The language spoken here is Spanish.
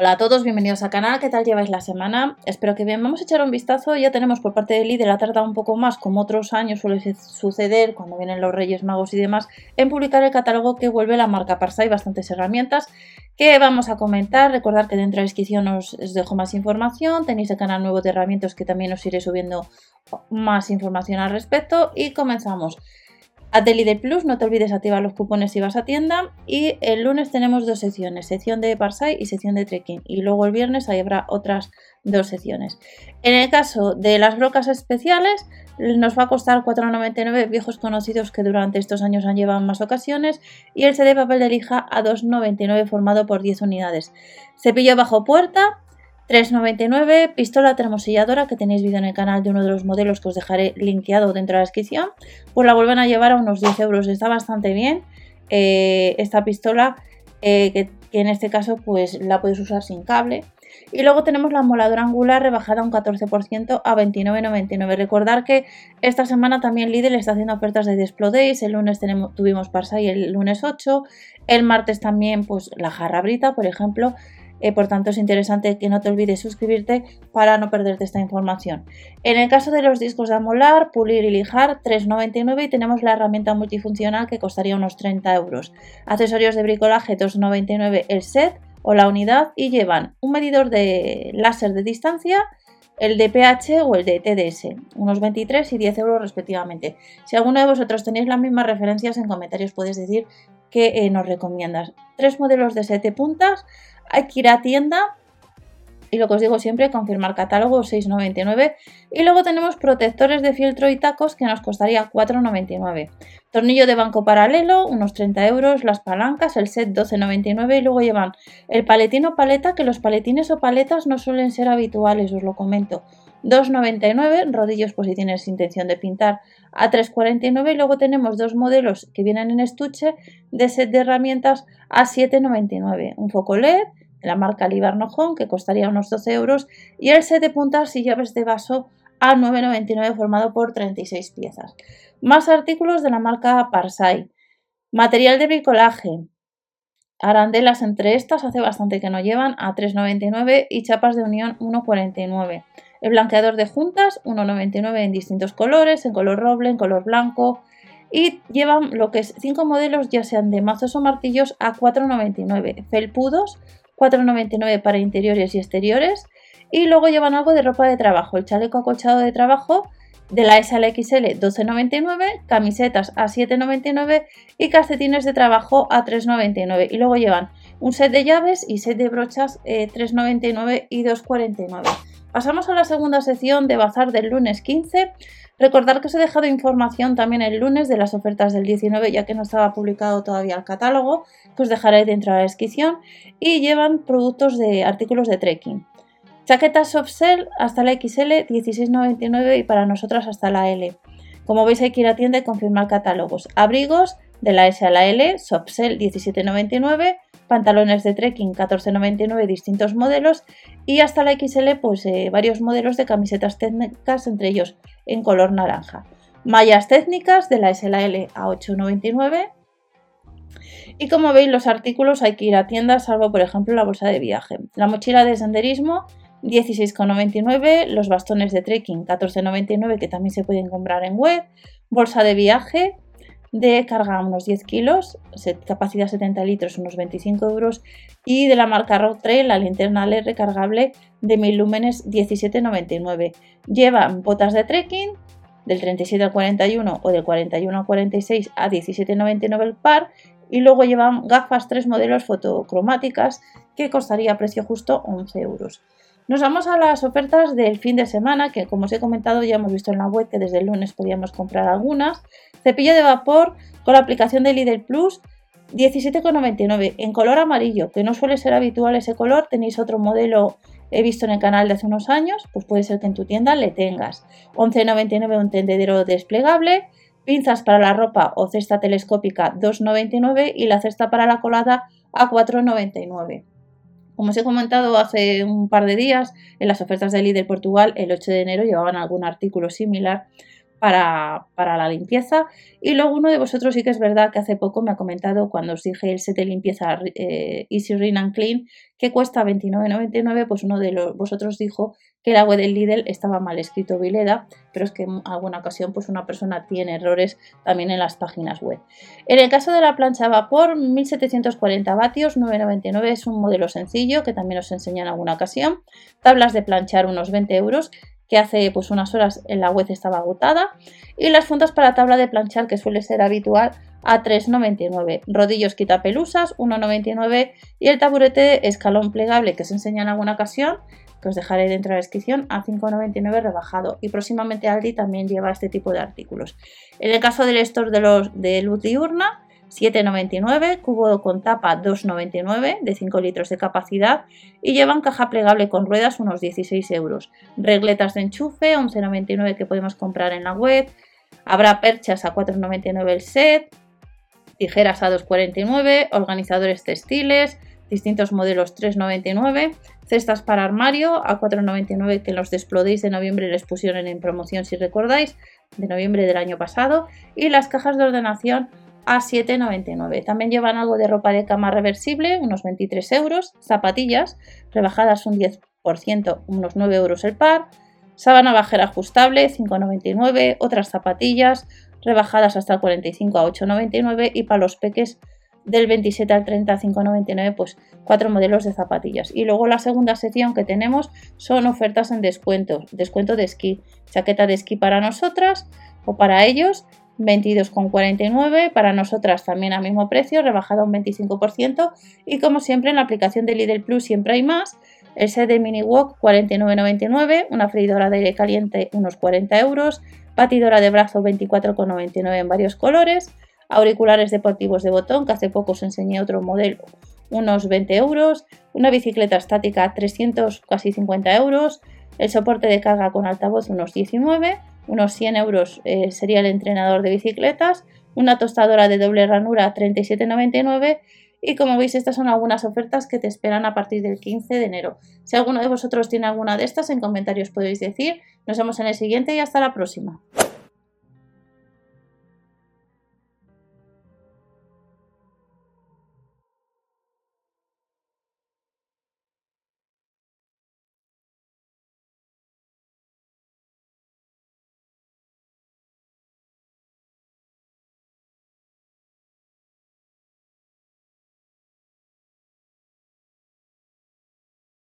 Hola a todos, bienvenidos al canal, ¿qué tal lleváis la semana? Espero que bien, vamos a echar un vistazo, ya tenemos por parte de Lidl, ha tardado un poco más, como otros años suele suceder cuando vienen los Reyes Magos y demás, en publicar el catálogo que vuelve la marca Parsai, bastantes herramientas que vamos a comentar, recordad que dentro de la descripción os dejo más información, tenéis el canal nuevo de herramientas que también os iré subiendo más información al respecto. Y comenzamos. A Plus, no te olvides activar los cupones si vas a tienda. Y el lunes tenemos dos secciones, sección de Parsai y sección de Trekking. Y luego el viernes ahí habrá otras dos secciones. En el caso de las brocas especiales, nos va a costar 4,99 viejos conocidos que durante estos años han llevado más ocasiones. Y el CD papel de lija a 2,99 formado por 10 unidades. Cepillo bajo puerta 3,99, pistola termoselladora que tenéis vídeo en el canal de uno de los modelos que os dejaré linkeado dentro de la descripción, pues la vuelven a llevar a unos 10 euros, está bastante bien eh, esta pistola eh, que, en este caso pues la puedes usar sin cable. Y luego tenemos la moladora angular rebajada un 14% a 29,99. Recordar que esta semana también Lidl está haciendo ofertas de Desplo Days. El lunes tenemos, tuvimos Parsai el lunes 8. El martes también pues la jarra brita, por ejemplo. Eh, por tanto, es interesante que no te olvides suscribirte para no perderte esta información. En el caso de los discos de amolar, pulir y lijar, 3,99 y tenemos la herramienta multifuncional que costaría unos 30 euros. Accesorios de bricolaje, 2,99 el set o la unidad y llevan un medidor de láser de distancia, el de pH o el de TDS, unos 23 y 10 euros respectivamente. Si alguno de vosotros tenéis las mismas referencias en comentarios puedes decir que eh, nos recomiendas. Tres modelos de 7 puntas, hay que ir a tienda y lo que os digo siempre, confirmar catálogo 6,99. Y luego tenemos protectores de filtro y tacos que nos costaría 4,99. Tornillo de banco paralelo, unos 30 euros. Las palancas, el set 12,99. Y luego llevan el paletín o paleta, que los paletines o paletas no suelen ser habituales, os lo comento. 2,99, rodillos pues si tienes intención de pintar a 3,49 y luego tenemos dos modelos que vienen en estuche de set de herramientas a 7,99. Un foco LED la marca Libarnojón, que costaría unos 12 euros, y el set de puntas y llaves de vaso a 9,99 formado por 36 piezas. Más artículos de la marca Parsai. Material de bricolaje. Arandelas entre estas, hace bastante que no llevan, a 3,99 y chapas de unión 1,49. El blanqueador de juntas, 1,99 en distintos colores, en color roble, en color blanco. Y llevan lo que es 5 modelos, ya sean de mazos o martillos, a 4,99. Felpudos, 4,99 para interiores y exteriores. Y luego llevan algo de ropa de trabajo, el chaleco acolchado de trabajo de la S a la XL 12,99, camisetas a 7,99 y calcetines de trabajo a 3,99. Y luego llevan un set de llaves y set de brochas 3,99 eh, y 2,49. Pasamos a la segunda sección de bazar del lunes 15. Recordar que os he dejado información también el lunes de las ofertas del 19, ya que no estaba publicado todavía el catálogo, que os dejaré dentro de la descripción, y llevan productos de artículos de trekking. Chaquetas soft hasta la XL 16,99 y para nosotras hasta la L. Como veis hay que ir a tienda y confirmar catálogos. Abrigos de la S a la L, soft 17,99 pantalones de trekking 14,99 distintos modelos y hasta la XL pues eh, varios modelos de camisetas técnicas entre ellos en color naranja. Mallas técnicas de la SLL a 8,99 y como veis los artículos hay que ir a tiendas salvo por ejemplo la bolsa de viaje. La mochila de senderismo 16,99, los bastones de trekking 14,99 que también se pueden comprar en web, bolsa de viaje de carga unos 10 kilos, capacidad 70 litros, unos 25 euros. Y de la marca Rock Trail, la linterna LED recargable de 1000 lúmenes 17,99. Llevan botas de trekking del 37 al 41 o del 41 al 46 a 17,99 el par. Y luego llevan gafas 3 modelos fotocromáticas que costaría a precio justo 11 euros. Nos vamos a las ofertas del fin de semana, que como os he comentado ya hemos visto en la web que desde el lunes podíamos comprar algunas. Cepillo de vapor con la aplicación de Lidl Plus 17,99 en color amarillo, que no suele ser habitual ese color. Tenéis otro modelo, he visto en el canal de hace unos años, pues puede ser que en tu tienda le tengas. 11,99 un tendedero desplegable, pinzas para la ropa o cesta telescópica 2,99 y la cesta para la colada a 4,99. Como os he comentado hace un par de días, en las ofertas de Lidl Portugal, el 8 de enero llevaban algún artículo similar para, la limpieza. Y luego uno de vosotros sí que es verdad que hace poco me ha comentado cuando os dije el set de limpieza eh, Easy Rin and Clean que cuesta 29,99, pues uno de los, vosotros dijo que la web del Lidl estaba mal escrito Vileda, pero es que en alguna ocasión pues una persona tiene errores también en las páginas web. En el caso de la plancha a vapor, 1740 vatios, 9,99 es un modelo sencillo que también os enseñé en alguna ocasión. Tablas de planchar unos 20 euros que hace pues unas horas en la web estaba agotada y las fundas para tabla de planchar que suele ser habitual a 3,99 rodillos quitapelusas 1,99 y el taburete escalón plegable que os enseña en alguna ocasión que os dejaré dentro de la descripción a 5,99 rebajado. Y próximamente Aldi también lleva este tipo de artículos. En el caso del store de los de luz diurna 7,99, cubo con tapa 2,99 de 5 litros de capacidad y llevan caja plegable con ruedas unos 16 euros. Regletas de enchufe 11,99 que podemos comprar en la web. Habrá perchas a 4,99 el set, tijeras a 2,49, organizadores textiles, distintos modelos 3,99, cestas para armario a 4,99 que los desplodéis de noviembre les pusieron en promoción si recordáis, de noviembre del año pasado, y las cajas de ordenación a 7,99. También llevan algo de ropa de cama reversible, unos 23 euros, zapatillas rebajadas un 10%, unos 9 euros el par, sábana bajera ajustable, 5,99, otras zapatillas rebajadas hasta el 45 a 8,99 y para los peques del 27 al 30 a 5,99 pues cuatro modelos de zapatillas. Y luego la segunda sección que tenemos son ofertas en descuentos descuento de esquí chaqueta de esquí para nosotras o para ellos 22,49 para nosotras también al mismo precio, rebajado un 25% y como siempre en la aplicación de Lidl Plus siempre hay más, el set de Mini Wok 49,99, una freidora de aire caliente unos 40 euros, batidora de brazo 24,99 en varios colores, auriculares deportivos de botón que hace poco os enseñé otro modelo unos 20 euros, una bicicleta estática 300 casi 50 euros, el soporte de carga con altavoz unos 19 unos 100 euros eh, sería el entrenador de bicicletas, una tostadora de doble ranura 37,99 y como veis estas son algunas ofertas que te esperan a partir del 15 de enero. Si alguno de vosotros tiene alguna de estas en comentarios podéis decir. Nos vemos en el siguiente y hasta la próxima.